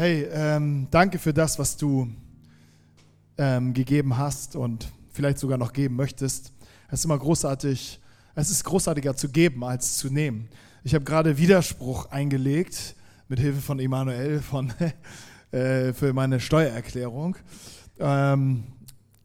Hey, ähm, danke für das, was du ähm, gegeben hast und vielleicht sogar noch geben möchtest. Es ist immer großartig, es ist großartiger zu geben als zu nehmen. Ich habe gerade Widerspruch eingelegt mit Hilfe von Emanuel von, äh, für meine Steuererklärung. Ähm,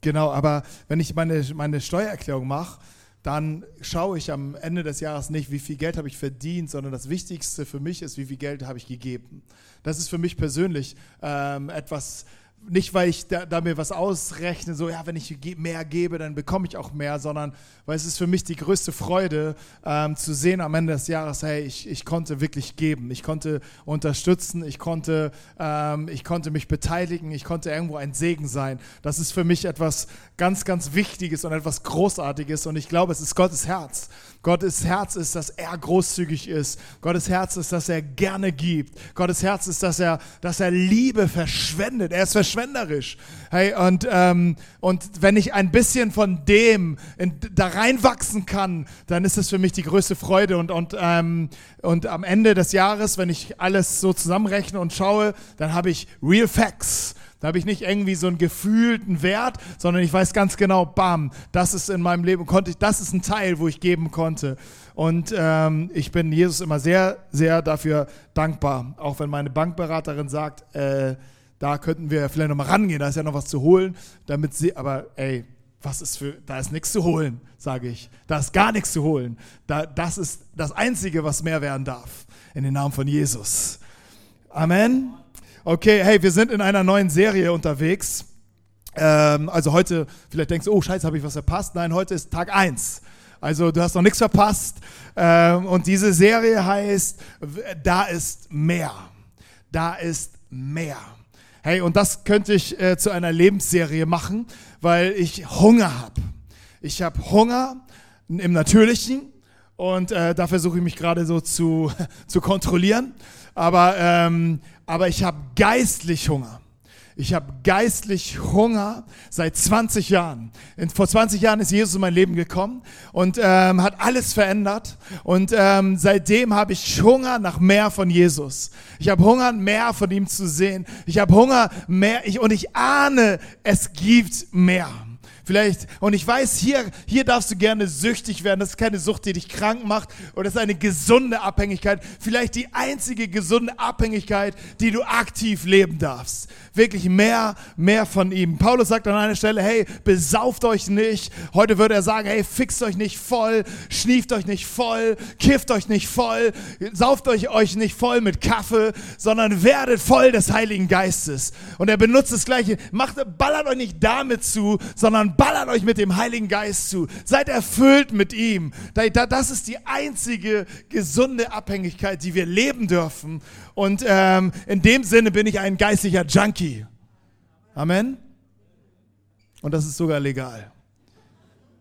genau, aber wenn ich meine, meine Steuererklärung mache, dann schaue ich am Ende des Jahres nicht, wie viel Geld habe ich verdient, sondern das Wichtigste für mich ist, wie viel Geld habe ich gegeben. Das ist für mich persönlich ähm, etwas, nicht weil ich da, da, mir was ausrechne, so ja, wenn ich mehr gebe, dann bekomme ich auch mehr, sondern weil es ist für mich die größte Freude ähm, zu sehen am Ende des Jahres, hey, ich, ich konnte wirklich geben, ich konnte unterstützen, ich konnte, ähm, ich konnte mich beteiligen, ich konnte irgendwo ein Segen sein. Das ist für mich etwas ganz, ganz Wichtiges und etwas Großartiges und ich glaube, es ist Gottes Herz. Gottes Herz ist, dass er großzügig ist. Gottes Herz ist, dass er gerne gibt. Gottes Herz ist, dass er, dass er Liebe verschwendet. Er ist verschwenderisch. Hey, und, ähm, und wenn ich ein bisschen von dem in, da reinwachsen kann, dann ist es für mich die größte Freude. Und, und, ähm, und am Ende des Jahres, wenn ich alles so zusammenrechne und schaue, dann habe ich Real Facts. Da habe ich nicht irgendwie so einen gefühlten Wert, sondern ich weiß ganz genau, bam, das ist in meinem Leben, konnte ich, das ist ein Teil, wo ich geben konnte. Und ähm, ich bin Jesus immer sehr, sehr dafür dankbar. Auch wenn meine Bankberaterin sagt, äh, da könnten wir vielleicht nochmal rangehen, da ist ja noch was zu holen, damit sie, aber ey, was ist für, da ist nichts zu holen, sage ich. Da ist gar nichts zu holen. Da, das ist das Einzige, was mehr werden darf. In den Namen von Jesus. Amen. Okay, hey, wir sind in einer neuen Serie unterwegs. Ähm, also heute, vielleicht denkst du, oh scheiße, habe ich was verpasst. Nein, heute ist Tag 1. Also du hast noch nichts verpasst. Ähm, und diese Serie heißt, da ist mehr. Da ist mehr. Hey, und das könnte ich äh, zu einer Lebensserie machen, weil ich Hunger habe. Ich habe Hunger im Natürlichen und äh, da versuche ich mich gerade so zu, zu kontrollieren. Aber ähm, aber ich habe geistlich Hunger. Ich habe geistlich Hunger seit 20 Jahren. vor 20 Jahren ist Jesus in mein Leben gekommen und ähm, hat alles verändert. Und ähm, seitdem habe ich Hunger nach mehr von Jesus. Ich habe Hunger, mehr von ihm zu sehen. Ich habe Hunger, mehr. Ich, und ich ahne, es gibt mehr. Vielleicht, und ich weiß, hier, hier darfst du gerne süchtig werden. Das ist keine Sucht, die dich krank macht. Oder das ist eine gesunde Abhängigkeit. Vielleicht die einzige gesunde Abhängigkeit, die du aktiv leben darfst. Wirklich mehr, mehr von ihm. Paulus sagt an einer Stelle, hey, besauft euch nicht. Heute würde er sagen, hey, fixt euch nicht voll, schnieft euch nicht voll, kifft euch nicht voll, sauft euch, euch nicht voll mit Kaffee, sondern werdet voll des Heiligen Geistes. Und er benutzt das Gleiche. Macht, ballert euch nicht damit zu, sondern ballert euch mit dem Heiligen Geist zu. Seid erfüllt mit ihm. Das ist die einzige gesunde Abhängigkeit, die wir leben dürfen. Und ähm, in dem Sinne bin ich ein geistlicher Junkie. Amen. Und das ist sogar legal.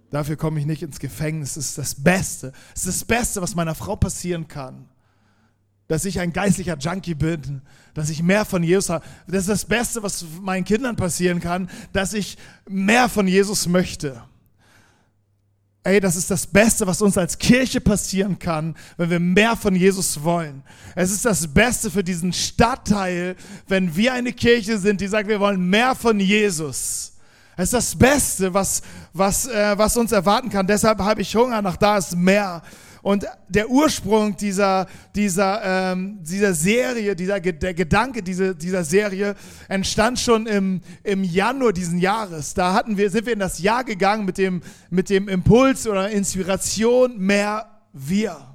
Dafür komme ich nicht ins Gefängnis. Das ist das Beste. Es ist das Beste, was meiner Frau passieren kann dass ich ein geistlicher Junkie bin, dass ich mehr von Jesus habe. Das ist das Beste, was meinen Kindern passieren kann, dass ich mehr von Jesus möchte. Ey, das ist das Beste, was uns als Kirche passieren kann, wenn wir mehr von Jesus wollen. Es ist das Beste für diesen Stadtteil, wenn wir eine Kirche sind, die sagt, wir wollen mehr von Jesus. Es ist das Beste, was, was, äh, was uns erwarten kann. Deshalb habe ich Hunger nach da ist mehr. Und der Ursprung dieser, dieser, ähm, dieser Serie, dieser, der Gedanke dieser, dieser Serie entstand schon im, im Januar diesen Jahres. Da hatten wir, sind wir in das Jahr gegangen mit dem, mit dem Impuls oder Inspiration mehr wir.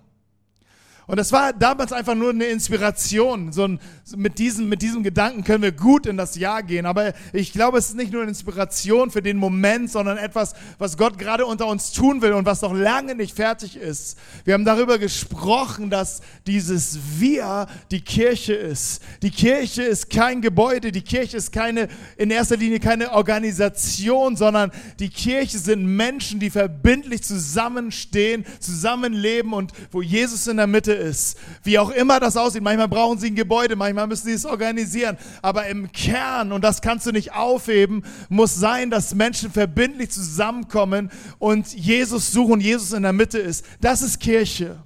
Und das war damals einfach nur eine Inspiration. So ein, mit, diesem, mit diesem Gedanken können wir gut in das Jahr gehen. Aber ich glaube, es ist nicht nur eine Inspiration für den Moment, sondern etwas, was Gott gerade unter uns tun will und was noch lange nicht fertig ist. Wir haben darüber gesprochen, dass dieses Wir die Kirche ist. Die Kirche ist kein Gebäude, die Kirche ist keine, in erster Linie keine Organisation, sondern die Kirche sind Menschen, die verbindlich zusammenstehen, zusammenleben und wo Jesus in der Mitte ist. Wie auch immer das aussieht. Manchmal brauchen sie ein Gebäude, manchmal müssen sie es organisieren. Aber im Kern, und das kannst du nicht aufheben, muss sein, dass Menschen verbindlich zusammenkommen und Jesus suchen, Jesus in der Mitte ist. Das ist Kirche.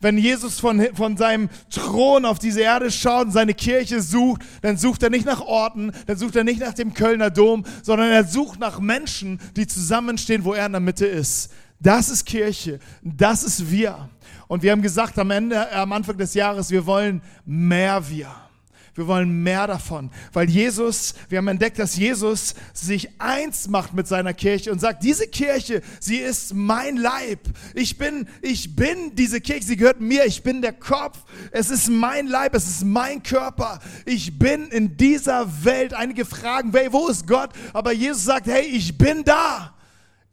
Wenn Jesus von, von seinem Thron auf diese Erde schaut und seine Kirche sucht, dann sucht er nicht nach Orten, dann sucht er nicht nach dem Kölner Dom, sondern er sucht nach Menschen, die zusammenstehen, wo er in der Mitte ist. Das ist Kirche, das ist wir. Und wir haben gesagt am Ende, am Anfang des Jahres, wir wollen mehr wir. Wir wollen mehr davon, weil Jesus, wir haben entdeckt, dass Jesus sich eins macht mit seiner Kirche und sagt, diese Kirche, sie ist mein Leib. Ich bin, ich bin diese Kirche, sie gehört mir, ich bin der Kopf. Es ist mein Leib, es ist mein Körper. Ich bin in dieser Welt. Einige fragen, hey, wo ist Gott? Aber Jesus sagt, hey, ich bin da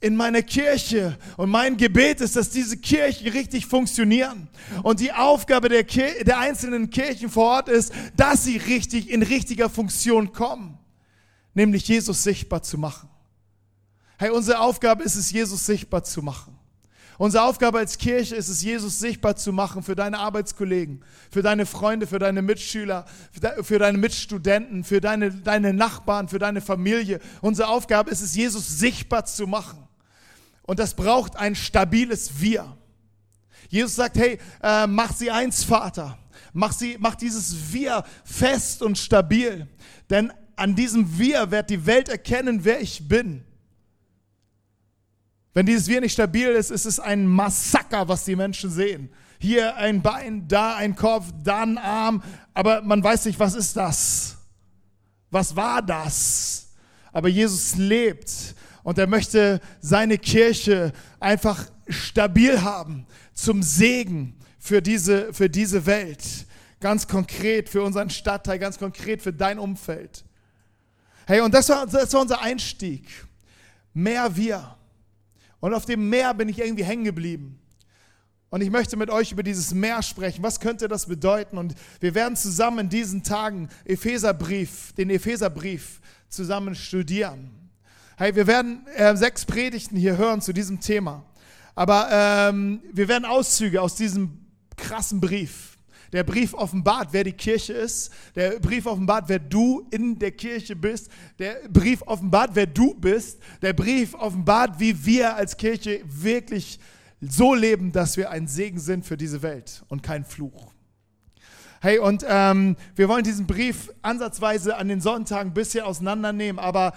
in meiner Kirche. Und mein Gebet ist, dass diese Kirchen richtig funktionieren. Und die Aufgabe der, Kir der einzelnen Kirchen vor Ort ist, dass sie richtig in richtiger Funktion kommen. Nämlich Jesus sichtbar zu machen. Hey, unsere Aufgabe ist es, Jesus sichtbar zu machen. Unsere Aufgabe als Kirche ist es, Jesus sichtbar zu machen für deine Arbeitskollegen, für deine Freunde, für deine Mitschüler, für deine Mitstudenten, für deine, deine Nachbarn, für deine Familie. Unsere Aufgabe ist es, Jesus sichtbar zu machen. Und das braucht ein stabiles Wir. Jesus sagt, hey, äh, mach sie eins, Vater. Mach, sie, mach dieses Wir fest und stabil. Denn an diesem Wir wird die Welt erkennen, wer ich bin. Wenn dieses Wir nicht stabil ist, ist es ein Massaker, was die Menschen sehen. Hier ein Bein, da ein Kopf, da ein Arm, aber man weiß nicht, was ist das? Was war das? Aber Jesus lebt und er möchte seine Kirche einfach stabil haben zum Segen für diese, für diese Welt. Ganz konkret für unseren Stadtteil, ganz konkret für dein Umfeld. Hey, und das war, das war unser Einstieg. Mehr wir. Und auf dem Meer bin ich irgendwie hängen geblieben. Und ich möchte mit euch über dieses Meer sprechen. Was könnte das bedeuten? Und wir werden zusammen in diesen Tagen Epheserbrief, den Epheserbrief zusammen studieren. Hey, wir werden äh, sechs Predigten hier hören zu diesem Thema. Aber ähm, wir werden Auszüge aus diesem krassen Brief. Der Brief offenbart, wer die Kirche ist. Der Brief offenbart, wer du in der Kirche bist. Der Brief offenbart, wer du bist. Der Brief offenbart, wie wir als Kirche wirklich so leben, dass wir ein Segen sind für diese Welt und kein Fluch. Hey, und ähm, wir wollen diesen Brief ansatzweise an den Sonntagen ein bisschen auseinandernehmen, aber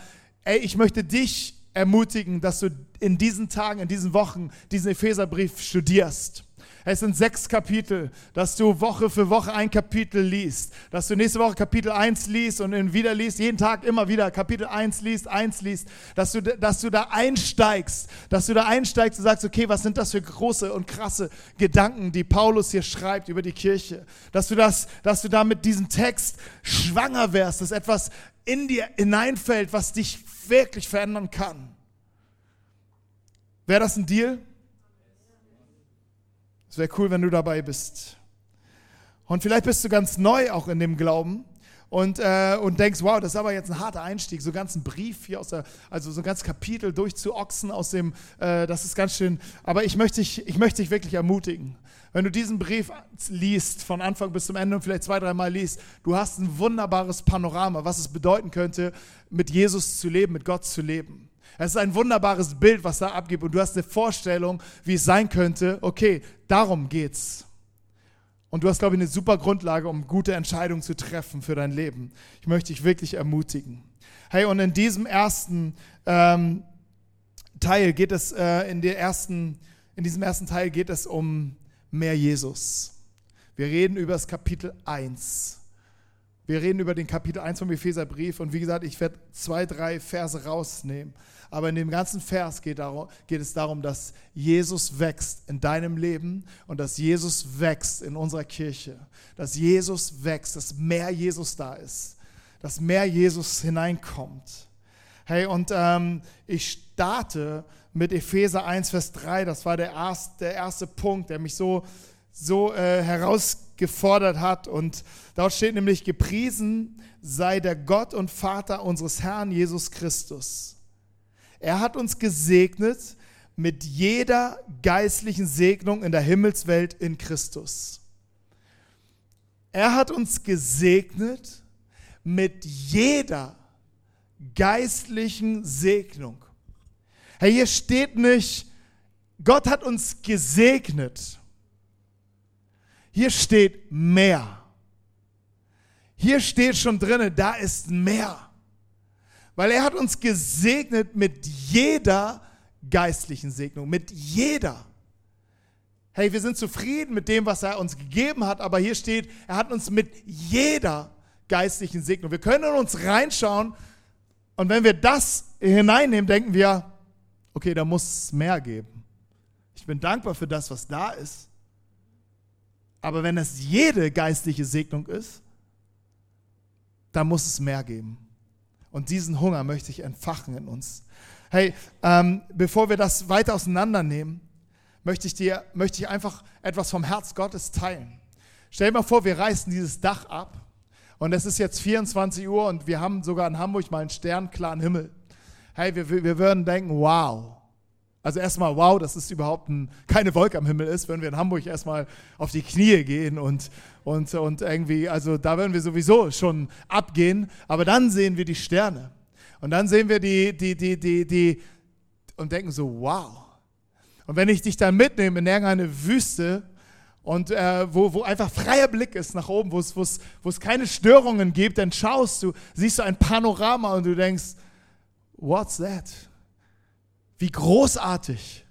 ey, ich möchte dich ermutigen, dass du in diesen Tagen, in diesen Wochen diesen Epheserbrief studierst. Es sind sechs Kapitel, dass du Woche für Woche ein Kapitel liest, dass du nächste Woche Kapitel 1 liest und dann wieder liest, jeden Tag immer wieder Kapitel 1 liest, 1 liest, dass du, dass du da einsteigst, dass du da einsteigst und sagst, okay, was sind das für große und krasse Gedanken, die Paulus hier schreibt über die Kirche, dass du das, dass du da mit diesem Text schwanger wärst, dass etwas in dir hineinfällt, was dich wirklich verändern kann. Wäre das ein Deal? Es wäre cool, wenn du dabei bist. Und vielleicht bist du ganz neu auch in dem Glauben und, äh, und denkst, wow, das ist aber jetzt ein harter Einstieg, so ganz ein Brief hier aus der, also so ein ganzes Kapitel durchzuochsen aus dem, äh, das ist ganz schön. Aber ich möchte dich, ich möchte dich wirklich ermutigen. Wenn du diesen Brief liest, von Anfang bis zum Ende und vielleicht zwei, dreimal liest, du hast ein wunderbares Panorama, was es bedeuten könnte, mit Jesus zu leben, mit Gott zu leben. Es ist ein wunderbares Bild, was da abgibt und du hast eine Vorstellung, wie es sein könnte. Okay, darum geht's. Und du hast, glaube ich, eine super Grundlage, um gute Entscheidungen zu treffen für dein Leben. Ich möchte dich wirklich ermutigen. Hey, und in diesem ersten ähm, Teil geht es, äh, in, der ersten, in diesem ersten Teil geht es um mehr Jesus. Wir reden über das Kapitel 1. Wir reden über den Kapitel 1 vom Epheserbrief und wie gesagt, ich werde zwei, drei Verse rausnehmen. Aber in dem ganzen Vers geht, darum, geht, es darum, dass Jesus wächst in deinem Leben und dass Jesus wächst in unserer Kirche. Dass Jesus wächst, dass mehr Jesus da ist. Dass mehr Jesus hineinkommt. Hey, und ähm, ich starte mit Epheser 1, Vers 3. Das war der erste, der erste Punkt, der mich so, so äh, herausgefordert hat. Und dort steht nämlich, gepriesen sei der Gott und Vater unseres Herrn Jesus Christus er hat uns gesegnet mit jeder geistlichen Segnung in der Himmelswelt in Christus. Er hat uns gesegnet mit jeder geistlichen Segnung. Hey, hier steht nicht, Gott hat uns gesegnet. Hier steht mehr. Hier steht schon drin, da ist mehr. Weil er hat uns gesegnet mit jeder geistlichen Segnung, mit jeder. Hey, wir sind zufrieden mit dem, was er uns gegeben hat, aber hier steht, er hat uns mit jeder geistlichen Segnung. Wir können in uns reinschauen und wenn wir das hineinnehmen, denken wir, okay, da muss es mehr geben. Ich bin dankbar für das, was da ist. Aber wenn es jede geistliche Segnung ist, dann muss es mehr geben. Und diesen Hunger möchte ich entfachen in uns. Hey, ähm, bevor wir das weiter auseinandernehmen, möchte ich dir, möchte ich einfach etwas vom Herz Gottes teilen. Stell dir mal vor, wir reißen dieses Dach ab und es ist jetzt 24 Uhr und wir haben sogar in Hamburg mal einen sternklaren Himmel. Hey, wir, wir würden denken, wow. Also erstmal, wow, dass es überhaupt ein, keine Wolke am Himmel ist, wenn wir in Hamburg erstmal auf die Knie gehen und, und, und irgendwie, also da würden wir sowieso schon abgehen, aber dann sehen wir die Sterne. Und dann sehen wir die, die, die, die, die, und denken so, wow. Und wenn ich dich dann mitnehme in irgendeine Wüste, und äh, wo, wo einfach freier Blick ist nach oben, wo, es, wo es keine Störungen gibt, dann schaust du, siehst du ein Panorama und du denkst, what's that? Wie großartig.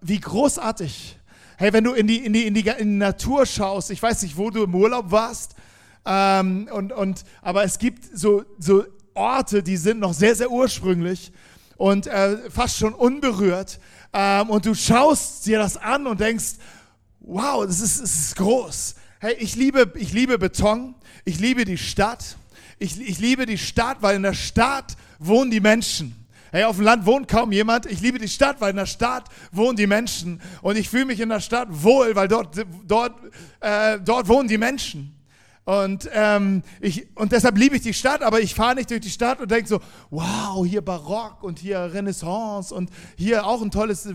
Wie großartig. Hey, wenn du in die, in die, in die, in die Natur schaust, ich weiß nicht, wo du im Urlaub warst, ähm, und, und, aber es gibt so, so Orte, die sind noch sehr, sehr ursprünglich und äh, fast schon unberührt. Ähm, und du schaust dir das an und denkst, wow, das ist, das ist groß. Hey, ich liebe, ich liebe Beton, ich liebe die Stadt. Ich, ich liebe die Stadt, weil in der Stadt wohnen die Menschen. Hey, auf dem Land wohnt kaum jemand. Ich liebe die Stadt, weil in der Stadt wohnen die Menschen. Und ich fühle mich in der Stadt wohl, weil dort, dort, äh, dort wohnen die Menschen. Und, ähm, ich, und deshalb liebe ich die Stadt, aber ich fahre nicht durch die Stadt und denke so, wow, hier Barock und hier Renaissance und hier auch ein tolles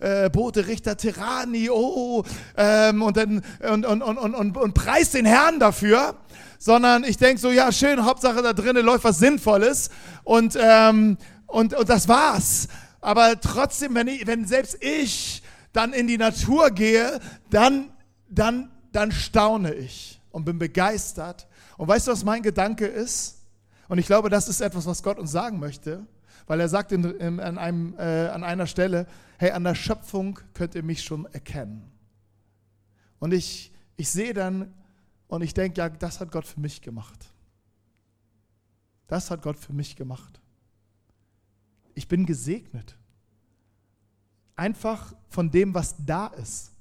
äh, Bote Richter Terrani, oh, ähm, und, dann, und, und, und, und, und, und preis den Herrn dafür, sondern ich denke so, ja schön, Hauptsache da drinnen läuft was Sinnvolles und, ähm, und, und das war's. Aber trotzdem, wenn, ich, wenn selbst ich dann in die Natur gehe, dann, dann, dann staune ich und bin begeistert. Und weißt du, was mein Gedanke ist? Und ich glaube, das ist etwas, was Gott uns sagen möchte, weil er sagt in, in, an, einem, äh, an einer Stelle, hey, an der Schöpfung könnt ihr mich schon erkennen. Und ich, ich sehe dann und ich denke, ja, das hat Gott für mich gemacht. Das hat Gott für mich gemacht. Ich bin gesegnet. Einfach von dem, was da ist.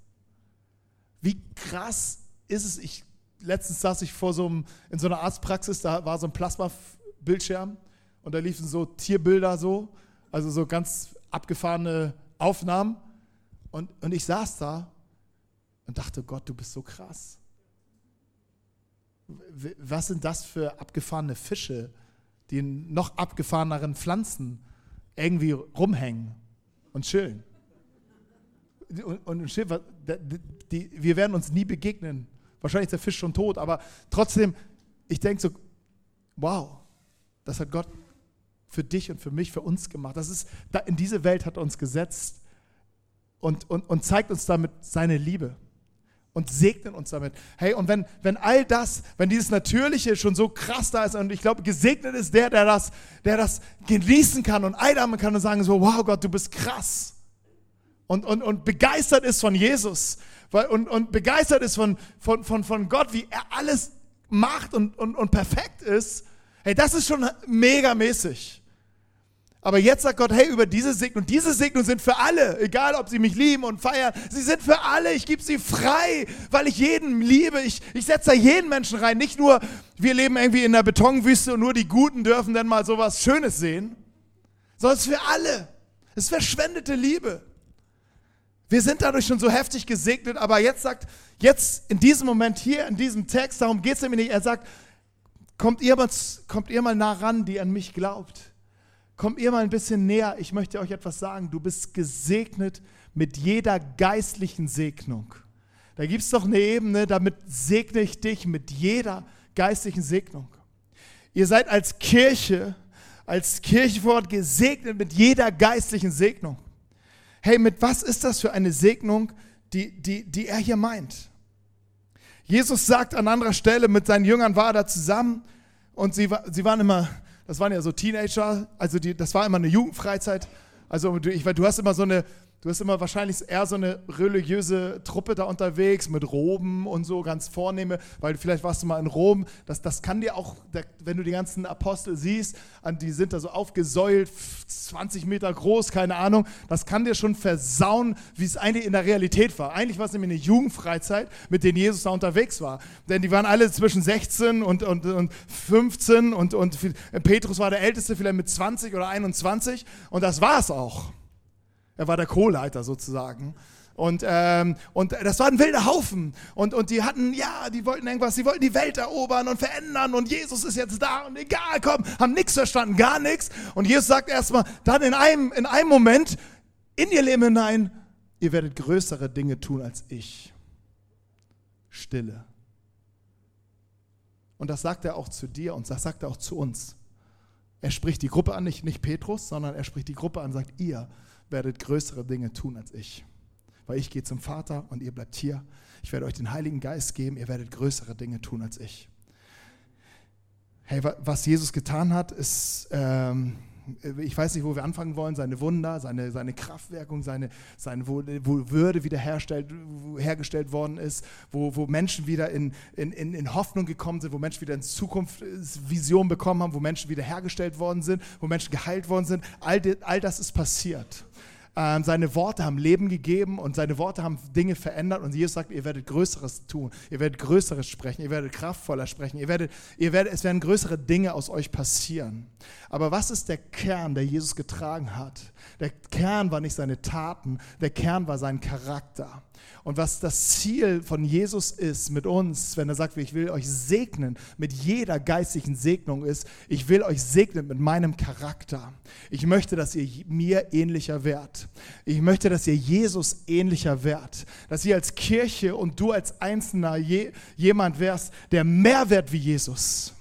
Wie krass ist es? Ich letztens saß ich vor so einem, in so einer Arztpraxis, da war so ein Plasma-Bildschirm und da liefen so Tierbilder so, also so ganz abgefahrene Aufnahmen. Und, und ich saß da und dachte, Gott, du bist so krass. Was sind das für abgefahrene Fische, die in noch abgefahreneren Pflanzen irgendwie rumhängen und chillen? Und, und die, die, wir werden uns nie begegnen Wahrscheinlich ist der Fisch schon tot, aber trotzdem, ich denke so, wow, das hat Gott für dich und für mich, für uns gemacht. Das ist, in diese Welt hat er uns gesetzt und, und, und zeigt uns damit seine Liebe und segnet uns damit. Hey, und wenn, wenn all das, wenn dieses Natürliche schon so krass da ist, und ich glaube, gesegnet ist der, der das, der das genießen kann und einatmen kann und sagen so, wow Gott, du bist krass. Und, und, und begeistert ist von Jesus weil, und, und begeistert ist von, von, von, von Gott, wie er alles macht und, und, und perfekt ist, hey, das ist schon megamäßig. Aber jetzt sagt Gott, hey, über diese Segnung, diese Segnungen sind für alle, egal ob sie mich lieben und feiern, sie sind für alle, ich gebe sie frei, weil ich jeden liebe, ich, ich setze da jeden Menschen rein, nicht nur, wir leben irgendwie in der Betonwüste und nur die Guten dürfen dann mal sowas Schönes sehen, sondern es ist für alle, es ist verschwendete Liebe. Wir sind dadurch schon so heftig gesegnet, aber jetzt sagt, jetzt in diesem Moment hier, in diesem Text, darum geht es nämlich nicht, er sagt, kommt ihr, mal, kommt ihr mal nah ran, die an mich glaubt. Kommt ihr mal ein bisschen näher, ich möchte euch etwas sagen, du bist gesegnet mit jeder geistlichen Segnung. Da gibt es doch eine Ebene, damit segne ich dich mit jeder geistlichen Segnung. Ihr seid als Kirche, als Kirchenwort gesegnet mit jeder geistlichen Segnung. Hey, mit was ist das für eine Segnung, die, die, die er hier meint? Jesus sagt an anderer Stelle, mit seinen Jüngern war er da zusammen und sie, sie waren immer, das waren ja so Teenager, also die, das war immer eine Jugendfreizeit. Also ich, du hast immer so eine, Du hast immer wahrscheinlich eher so eine religiöse Truppe da unterwegs mit Roben und so, ganz vornehme, weil vielleicht warst du mal in Rom. Das, das kann dir auch, wenn du die ganzen Apostel siehst, die sind da so aufgesäult, 20 Meter groß, keine Ahnung, das kann dir schon versauen, wie es eigentlich in der Realität war. Eigentlich war es nämlich eine Jugendfreizeit, mit denen Jesus da unterwegs war. Denn die waren alle zwischen 16 und, und, und 15 und, und Petrus war der Älteste, vielleicht mit 20 oder 21 und das war es auch. Er war der Co-Leiter sozusagen. Und, ähm, und das war ein wilder Haufen. Und, und die hatten, ja, die wollten irgendwas, die wollten die Welt erobern und verändern. Und Jesus ist jetzt da und egal, komm, haben nichts verstanden, gar nichts. Und Jesus sagt erstmal, dann in einem, in einem Moment in ihr Leben hinein, ihr werdet größere Dinge tun als ich. Stille. Und das sagt er auch zu dir und das sagt er auch zu uns. Er spricht die Gruppe an, nicht, nicht Petrus, sondern er spricht die Gruppe an sagt, ihr werdet größere Dinge tun als ich. Weil ich gehe zum Vater und ihr bleibt hier. Ich werde euch den Heiligen Geist geben, ihr werdet größere Dinge tun als ich. Hey, was Jesus getan hat, ist, ähm, ich weiß nicht, wo wir anfangen wollen, seine Wunder, seine, seine Kraftwirkung, seine, seine wo, wo Würde wiederhergestellt hergestellt worden ist, wo, wo Menschen wieder in, in, in Hoffnung gekommen sind, wo Menschen wieder in Zukunft Vision bekommen haben, wo Menschen wiederhergestellt worden sind, wo Menschen geheilt worden sind. All, all das ist passiert. Ähm, seine Worte haben Leben gegeben und seine Worte haben Dinge verändert und Jesus sagt, ihr werdet Größeres tun, ihr werdet Größeres sprechen, ihr werdet kraftvoller sprechen, ihr werdet, ihr werdet, es werden größere Dinge aus euch passieren. Aber was ist der Kern, der Jesus getragen hat? Der Kern war nicht seine Taten, der Kern war sein Charakter. Und was das Ziel von Jesus ist mit uns, wenn er sagt, ich will euch segnen mit jeder geistlichen Segnung ist, ich will euch segnen mit meinem Charakter. Ich möchte, dass ihr mir ähnlicher werdet. Ich möchte, dass ihr Jesus ähnlicher werdet. Dass ihr als Kirche und du als Einzelner je, jemand wärst, der mehr wert wie Jesus.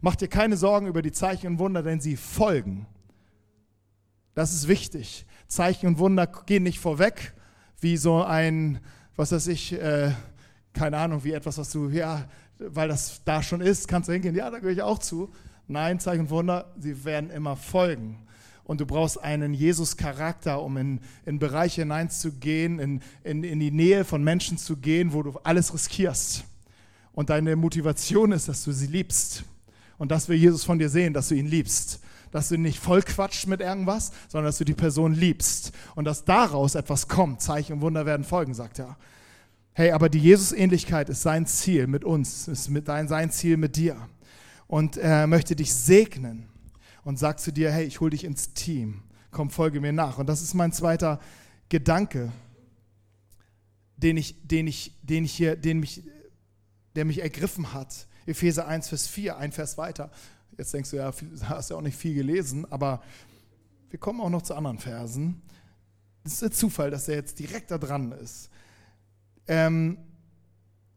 Macht dir keine Sorgen über die Zeichen und Wunder, denn sie folgen. Das ist wichtig. Zeichen und Wunder gehen nicht vorweg, wie so ein, was weiß ich, äh, keine Ahnung, wie etwas, was du, ja, weil das da schon ist, kannst du hingehen, ja, da gehöre ich auch zu. Nein, Zeichen und Wunder, sie werden immer folgen. Und du brauchst einen Jesus-Charakter, um in, in Bereiche hineinzugehen, in, in, in die Nähe von Menschen zu gehen, wo du alles riskierst. Und deine Motivation ist, dass du sie liebst. Und das will Jesus von dir sehen, dass du ihn liebst dass du nicht voll quatscht mit irgendwas, sondern dass du die Person liebst und dass daraus etwas kommt. Zeichen und Wunder werden folgen, sagt er. Hey, aber die Jesus-Ähnlichkeit ist sein Ziel mit uns, ist mit dein, sein Ziel mit dir. Und er möchte dich segnen und sagt zu dir, hey, ich hole dich ins Team. Komm, folge mir nach. Und das ist mein zweiter Gedanke, den ich, den ich, den ich hier, den mich, der mich ergriffen hat. Epheser 1, Vers 4, ein Vers weiter. Jetzt denkst du, ja, hast ja auch nicht viel gelesen, aber wir kommen auch noch zu anderen Versen. Es ist der Zufall, dass er jetzt direkt da dran ist. Ähm,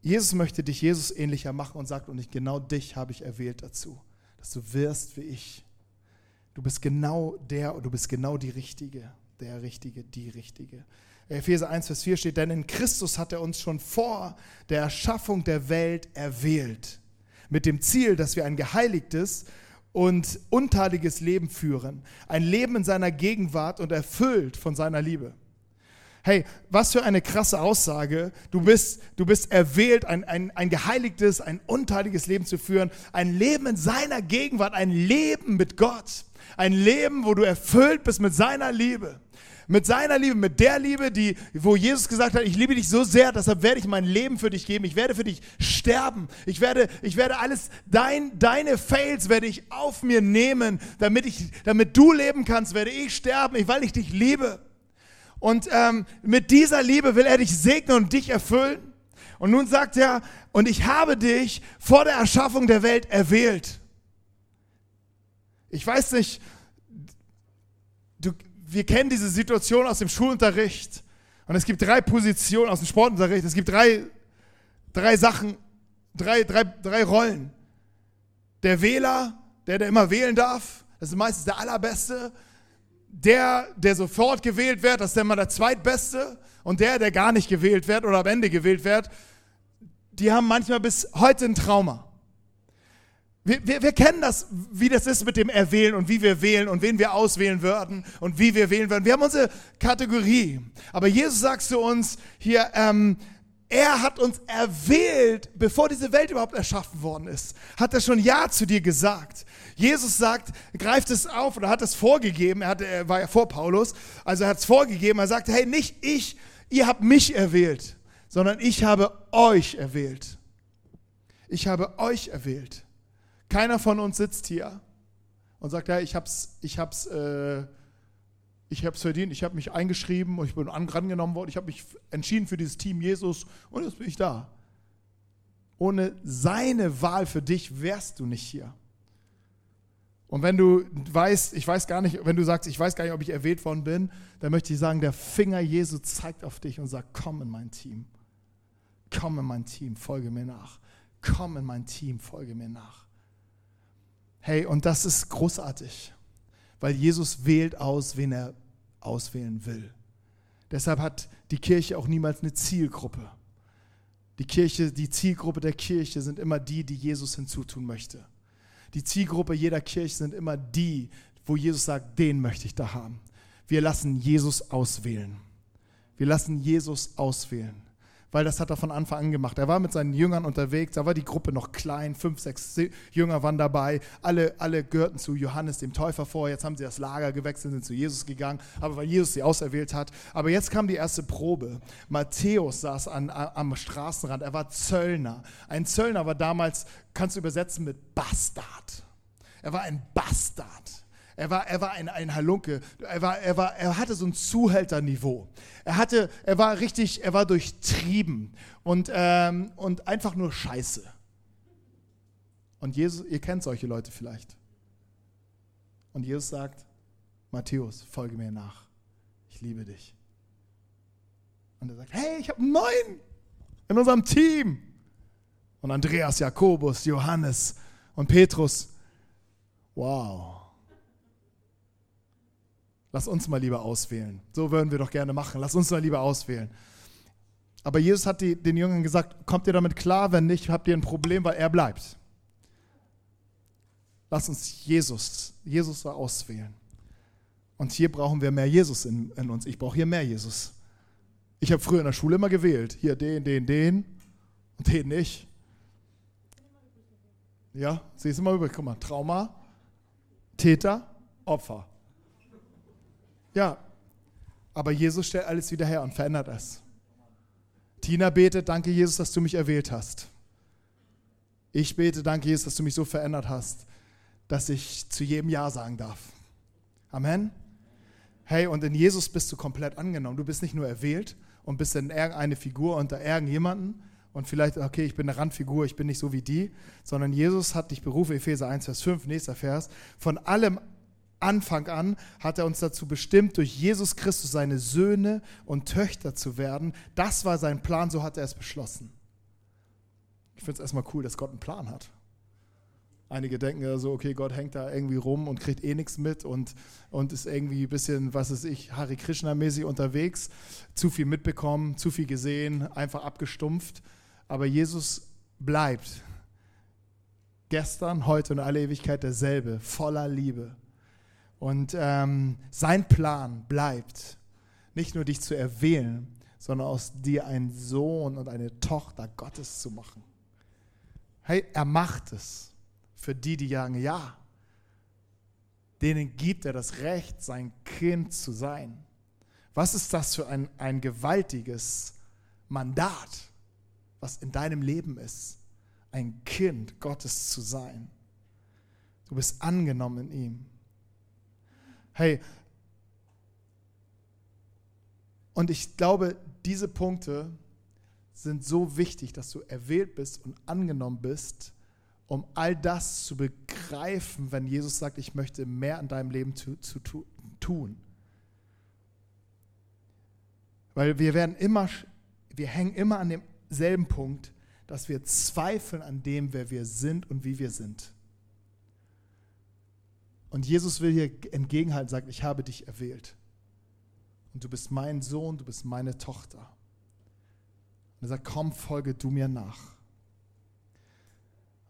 Jesus möchte dich Jesus ähnlicher machen und sagt, und ich, genau dich habe ich erwählt dazu, dass du wirst wie ich. Du bist genau der und du bist genau die Richtige, der Richtige, die Richtige. Epheser 1, Vers 4 steht, denn in Christus hat er uns schon vor der Erschaffung der Welt erwählt mit dem Ziel, dass wir ein geheiligtes und untadiges Leben führen. Ein Leben in seiner Gegenwart und erfüllt von seiner Liebe. Hey, was für eine krasse Aussage. Du bist, du bist erwählt, ein, ein, ein geheiligtes, ein untadiges Leben zu führen. Ein Leben in seiner Gegenwart, ein Leben mit Gott. Ein Leben, wo du erfüllt bist mit seiner Liebe mit seiner Liebe, mit der Liebe, die, wo Jesus gesagt hat, ich liebe dich so sehr, deshalb werde ich mein Leben für dich geben. Ich werde für dich sterben. Ich werde, ich werde alles, dein, deine Fails werde ich auf mir nehmen, damit ich, damit du leben kannst, werde ich sterben, weil ich dich liebe. Und ähm, mit dieser Liebe will er dich segnen und dich erfüllen. Und nun sagt er, und ich habe dich vor der Erschaffung der Welt erwählt. Ich weiß nicht, du, wir kennen diese Situation aus dem Schulunterricht. Und es gibt drei Positionen aus dem Sportunterricht. Es gibt drei, drei Sachen, drei, drei, drei Rollen. Der Wähler, der, der immer wählen darf, das ist meistens der Allerbeste. Der, der sofort gewählt wird, das ist mal der Zweitbeste. Und der, der gar nicht gewählt wird oder am Ende gewählt wird, die haben manchmal bis heute ein Trauma. Wir, wir, wir, kennen das, wie das ist mit dem Erwählen und wie wir wählen und wen wir auswählen würden und wie wir wählen würden. Wir haben unsere Kategorie. Aber Jesus sagt zu uns hier, ähm, er hat uns erwählt, bevor diese Welt überhaupt erschaffen worden ist. Hat er schon Ja zu dir gesagt. Jesus sagt, greift es auf oder hat es vorgegeben. Er, hatte, er war ja vor Paulus, also er hat es vorgegeben. Er sagte, hey, nicht ich, ihr habt mich erwählt, sondern ich habe euch erwählt. Ich habe euch erwählt. Keiner von uns sitzt hier und sagt, ja, ich hab's, ich hab's, äh, verdient, ich habe mich eingeschrieben und ich bin angenommen worden, ich habe mich entschieden für dieses Team Jesus und jetzt bin ich da. Ohne seine Wahl für dich wärst du nicht hier. Und wenn du weißt, ich weiß gar nicht, wenn du sagst, ich weiß gar nicht, ob ich erwählt worden bin, dann möchte ich sagen, der Finger Jesu zeigt auf dich und sagt, komm in mein Team. Komm in mein Team, folge mir nach. Komm in mein Team, folge mir nach. Hey, und das ist großartig, weil Jesus wählt aus, wen er auswählen will. Deshalb hat die Kirche auch niemals eine Zielgruppe. Die Kirche, die Zielgruppe der Kirche sind immer die, die Jesus hinzutun möchte. Die Zielgruppe jeder Kirche sind immer die, wo Jesus sagt, den möchte ich da haben. Wir lassen Jesus auswählen. Wir lassen Jesus auswählen weil das hat er von Anfang an gemacht. Er war mit seinen Jüngern unterwegs, da war die Gruppe noch klein, fünf, sechs Jünger waren dabei, alle, alle gehörten zu Johannes dem Täufer vor, jetzt haben sie das Lager gewechselt, sind zu Jesus gegangen, aber weil Jesus sie auserwählt hat. Aber jetzt kam die erste Probe. Matthäus saß an, am Straßenrand, er war Zöllner. Ein Zöllner war damals, kannst du übersetzen mit Bastard. Er war ein Bastard. Er war, er war ein, ein Halunke. Er, war, er, war, er hatte so ein Zuhälterniveau. Er, hatte, er war richtig, er war durchtrieben und, ähm, und einfach nur Scheiße. Und Jesus, ihr kennt solche Leute vielleicht. Und Jesus sagt, Matthäus, folge mir nach. Ich liebe dich. Und er sagt, hey, ich habe einen neuen in unserem Team. Und Andreas, Jakobus, Johannes und Petrus. Wow. Lass uns mal lieber auswählen. So würden wir doch gerne machen. Lass uns mal lieber auswählen. Aber Jesus hat die, den Jüngern gesagt, kommt ihr damit klar? Wenn nicht, habt ihr ein Problem, weil er bleibt. Lass uns Jesus, Jesus auswählen. Und hier brauchen wir mehr Jesus in, in uns. Ich brauche hier mehr Jesus. Ich habe früher in der Schule immer gewählt. Hier den, den, den und den nicht. Ja, siehst du mal übrig. Guck mal, Trauma, Täter, Opfer. Ja, aber Jesus stellt alles wieder her und verändert es. Tina betet, danke Jesus, dass du mich erwählt hast. Ich bete, danke Jesus, dass du mich so verändert hast, dass ich zu jedem Ja sagen darf. Amen. Hey, und in Jesus bist du komplett angenommen. Du bist nicht nur erwählt und bist in irgendeine Figur unter irgendjemanden und vielleicht, okay, ich bin eine Randfigur, ich bin nicht so wie die, sondern Jesus hat dich berufen, Epheser 1, Vers 5, nächster Vers, von allem Anfang an hat er uns dazu bestimmt, durch Jesus Christus seine Söhne und Töchter zu werden. Das war sein Plan, so hat er es beschlossen. Ich finde es erstmal cool, dass Gott einen Plan hat. Einige denken ja so, okay, Gott hängt da irgendwie rum und kriegt eh nichts mit und, und ist irgendwie ein bisschen, was weiß ich, Hare Krishna-mäßig unterwegs, zu viel mitbekommen, zu viel gesehen, einfach abgestumpft. Aber Jesus bleibt gestern, heute und alle Ewigkeit derselbe, voller Liebe und ähm, sein Plan bleibt, nicht nur dich zu erwählen, sondern aus dir einen Sohn und eine Tochter Gottes zu machen. Hey, er macht es für die, die sagen, ja, denen gibt er das Recht, sein Kind zu sein. Was ist das für ein, ein gewaltiges Mandat, was in deinem Leben ist, ein Kind Gottes zu sein? Du bist angenommen in ihm. Hey, und ich glaube, diese Punkte sind so wichtig, dass du erwählt bist und angenommen bist, um all das zu begreifen, wenn Jesus sagt, ich möchte mehr in deinem Leben zu, zu tun. Weil wir werden immer, wir hängen immer an demselben Punkt, dass wir zweifeln an dem, wer wir sind und wie wir sind. Und Jesus will hier entgegenhalten, sagt, ich habe dich erwählt. Und du bist mein Sohn, du bist meine Tochter. Und er sagt, komm, folge du mir nach.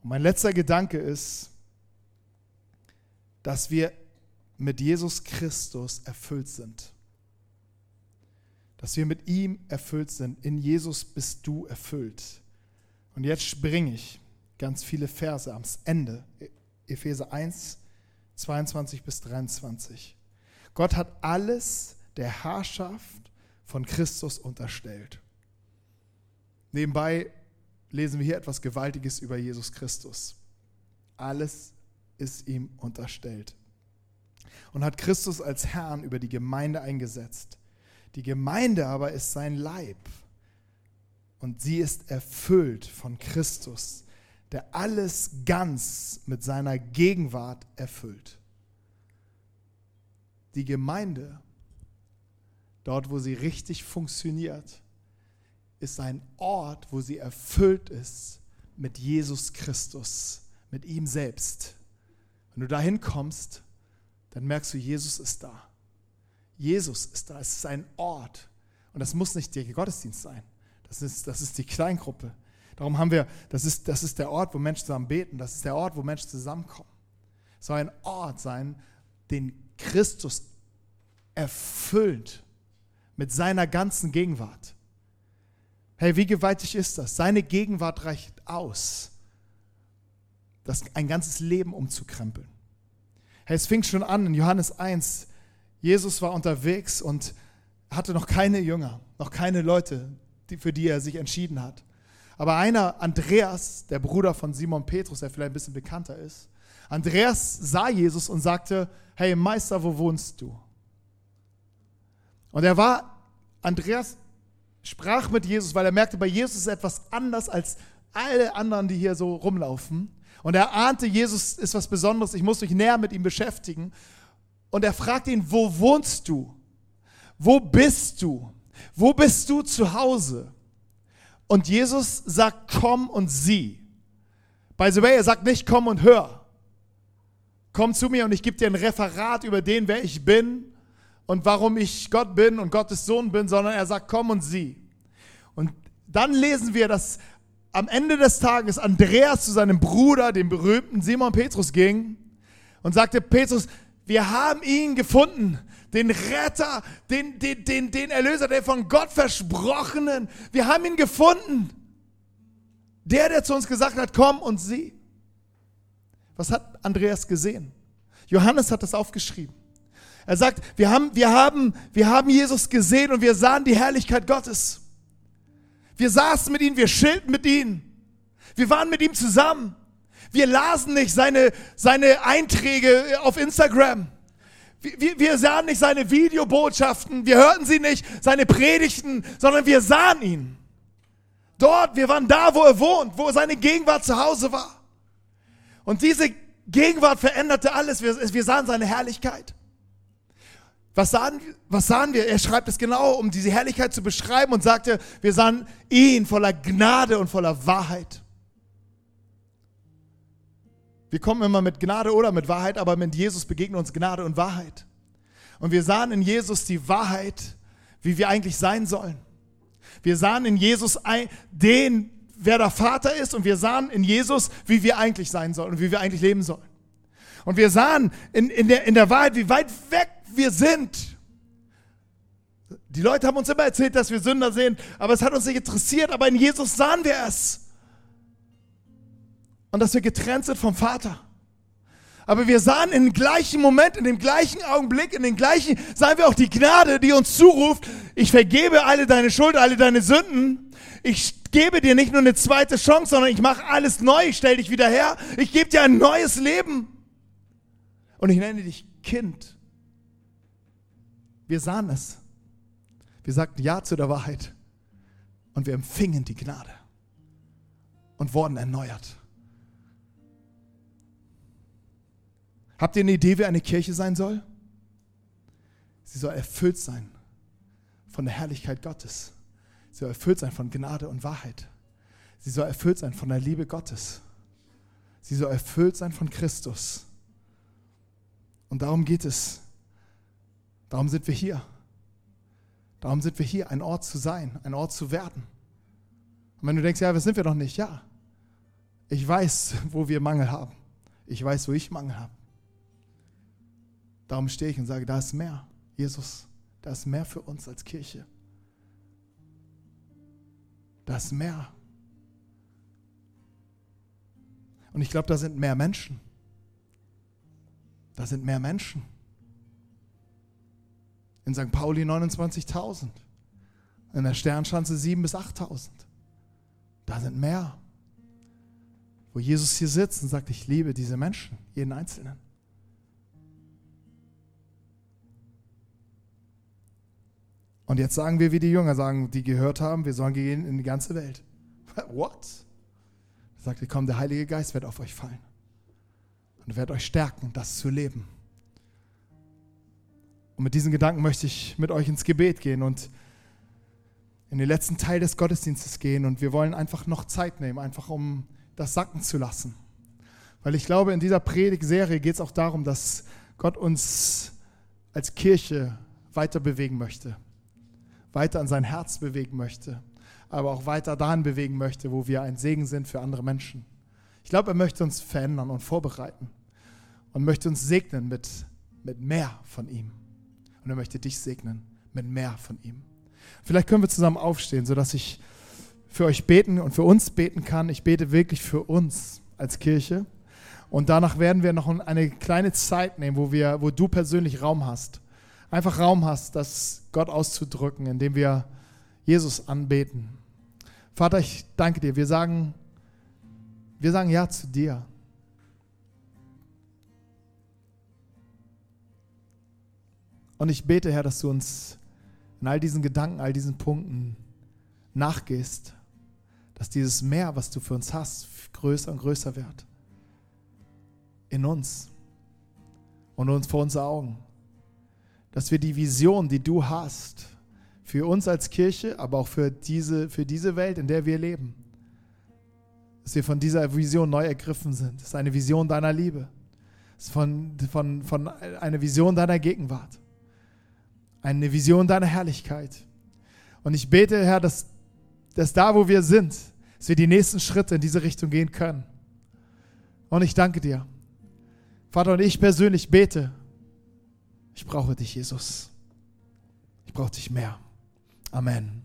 Und mein letzter Gedanke ist, dass wir mit Jesus Christus erfüllt sind. Dass wir mit ihm erfüllt sind. In Jesus bist du erfüllt. Und jetzt springe ich ganz viele Verse am Ende. Epheser 1, 22 bis 23. Gott hat alles der Herrschaft von Christus unterstellt. Nebenbei lesen wir hier etwas Gewaltiges über Jesus Christus. Alles ist ihm unterstellt. Und hat Christus als Herrn über die Gemeinde eingesetzt. Die Gemeinde aber ist sein Leib. Und sie ist erfüllt von Christus, der alles ganz mit seiner Gegenwart erfüllt. Die Gemeinde, dort wo sie richtig funktioniert, ist ein Ort, wo sie erfüllt ist mit Jesus Christus, mit ihm selbst. Wenn du dahin kommst, dann merkst du, Jesus ist da. Jesus ist da. Es ist ein Ort. Und das muss nicht der Gottesdienst sein. Das ist, das ist die Kleingruppe. Darum haben wir, das ist, das ist der Ort, wo Menschen zusammen beten. Das ist der Ort, wo Menschen zusammenkommen. Es soll ein Ort sein, den Christus erfüllt mit seiner ganzen Gegenwart. Hey, wie gewaltig ist das? Seine Gegenwart reicht aus, das ein ganzes Leben umzukrempeln. Hey, es fing schon an in Johannes 1. Jesus war unterwegs und hatte noch keine Jünger, noch keine Leute, für die er sich entschieden hat. Aber einer, Andreas, der Bruder von Simon Petrus, der vielleicht ein bisschen bekannter ist, Andreas sah Jesus und sagte, hey Meister, wo wohnst du? Und er war, Andreas sprach mit Jesus, weil er merkte, bei Jesus ist etwas anders als alle anderen, die hier so rumlaufen. Und er ahnte, Jesus ist was Besonderes, ich muss mich näher mit ihm beschäftigen. Und er fragt ihn, wo wohnst du? Wo bist du? Wo bist du zu Hause? Und Jesus sagt, komm und sieh. By the way, er sagt nicht, komm und hör. Komm zu mir und ich gebe dir ein Referat über den, wer ich bin und warum ich Gott bin und Gottes Sohn bin, sondern er sagt, komm und sieh. Und dann lesen wir, dass am Ende des Tages Andreas zu seinem Bruder, dem berühmten Simon Petrus, ging und sagte, Petrus, wir haben ihn gefunden, den Retter, den, den, den, den Erlöser, der von Gott versprochenen. Wir haben ihn gefunden. Der, der zu uns gesagt hat, komm und sieh. Was hat Andreas gesehen? Johannes hat das aufgeschrieben. Er sagt, wir haben, wir, haben, wir haben Jesus gesehen und wir sahen die Herrlichkeit Gottes. Wir saßen mit ihm, wir schilden mit ihm. Wir waren mit ihm zusammen. Wir lasen nicht seine, seine Einträge auf Instagram. Wir, wir sahen nicht seine Videobotschaften, wir hörten sie nicht, seine Predigten, sondern wir sahen ihn. Dort, wir waren da, wo er wohnt, wo seine Gegenwart zu Hause war. Und diese Gegenwart veränderte alles. Wir, wir sahen seine Herrlichkeit. Was sahen, was sahen wir? Er schreibt es genau, um diese Herrlichkeit zu beschreiben und sagte, wir sahen ihn voller Gnade und voller Wahrheit. Wir kommen immer mit Gnade oder mit Wahrheit, aber mit Jesus begegnen uns Gnade und Wahrheit. Und wir sahen in Jesus die Wahrheit, wie wir eigentlich sein sollen. Wir sahen in Jesus den, wer der Vater ist, und wir sahen in Jesus, wie wir eigentlich sein sollen und wie wir eigentlich leben sollen. Und wir sahen in, in, der, in der Wahrheit, wie weit weg wir sind. Die Leute haben uns immer erzählt, dass wir Sünder sind, aber es hat uns nicht interessiert, aber in Jesus sahen wir es. Und dass wir getrennt sind vom Vater. Aber wir sahen in dem gleichen Moment, in dem gleichen Augenblick, in dem gleichen, sahen wir auch die Gnade, die uns zuruft, ich vergebe alle deine Schuld, alle deine Sünden. Ich gebe dir nicht nur eine zweite Chance, sondern ich mache alles neu, ich stelle dich wieder her. Ich gebe dir ein neues Leben. Und ich nenne dich Kind. Wir sahen es. Wir sagten Ja zu der Wahrheit und wir empfingen die Gnade und wurden erneuert. Habt ihr eine Idee, wie eine Kirche sein soll? Sie soll erfüllt sein von der Herrlichkeit Gottes. Sie soll erfüllt sein von Gnade und Wahrheit. Sie soll erfüllt sein von der Liebe Gottes. Sie soll erfüllt sein von Christus. Und darum geht es Darum sind wir hier. Darum sind wir hier, ein Ort zu sein, ein Ort zu werden. Und wenn du denkst, ja, was sind wir doch nicht? Ja, Ich weiß, wo wir Mangel haben. Ich weiß, wo ich Mangel habe. Darum stehe ich und sage, da ist mehr. Jesus, da ist mehr für uns als Kirche. Da ist mehr. Und ich glaube, da sind mehr Menschen. Da sind mehr Menschen. In St. Pauli 29.000. In der Sternschanze 7.000 bis 8.000. Da sind mehr. Wo Jesus hier sitzt und sagt, ich liebe diese Menschen, jeden Einzelnen. Und jetzt sagen wir, wie die Jünger sagen, die gehört haben, wir sollen gehen in die ganze Welt. What? Er sagte, komm, der Heilige Geist wird auf euch fallen und wird euch stärken, das zu leben. Und mit diesen Gedanken möchte ich mit euch ins Gebet gehen und in den letzten Teil des Gottesdienstes gehen. Und wir wollen einfach noch Zeit nehmen, einfach um das sacken zu lassen. Weil ich glaube, in dieser Predigtserie geht es auch darum, dass Gott uns als Kirche weiter bewegen möchte weiter an sein Herz bewegen möchte, aber auch weiter dahin bewegen möchte, wo wir ein Segen sind für andere Menschen. Ich glaube, er möchte uns verändern und vorbereiten und möchte uns segnen mit, mit mehr von ihm. Und er möchte dich segnen mit mehr von ihm. Vielleicht können wir zusammen aufstehen, sodass ich für euch beten und für uns beten kann. Ich bete wirklich für uns als Kirche. Und danach werden wir noch eine kleine Zeit nehmen, wo, wir, wo du persönlich Raum hast einfach Raum hast, das Gott auszudrücken, indem wir Jesus anbeten. Vater, ich danke dir. Wir sagen, wir sagen Ja zu dir. Und ich bete, Herr, dass du uns in all diesen Gedanken, all diesen Punkten nachgehst, dass dieses Meer, was du für uns hast, größer und größer wird. In uns und uns vor unsere Augen dass wir die Vision, die du hast, für uns als Kirche, aber auch für diese, für diese Welt, in der wir leben, dass wir von dieser Vision neu ergriffen sind. Das ist eine Vision deiner Liebe. Das ist von, von, von eine Vision deiner Gegenwart. Eine Vision deiner Herrlichkeit. Und ich bete, Herr, dass, dass da, wo wir sind, dass wir die nächsten Schritte in diese Richtung gehen können. Und ich danke dir. Vater, und ich persönlich bete, ich brauche dich, Jesus. Ich brauche dich mehr. Amen.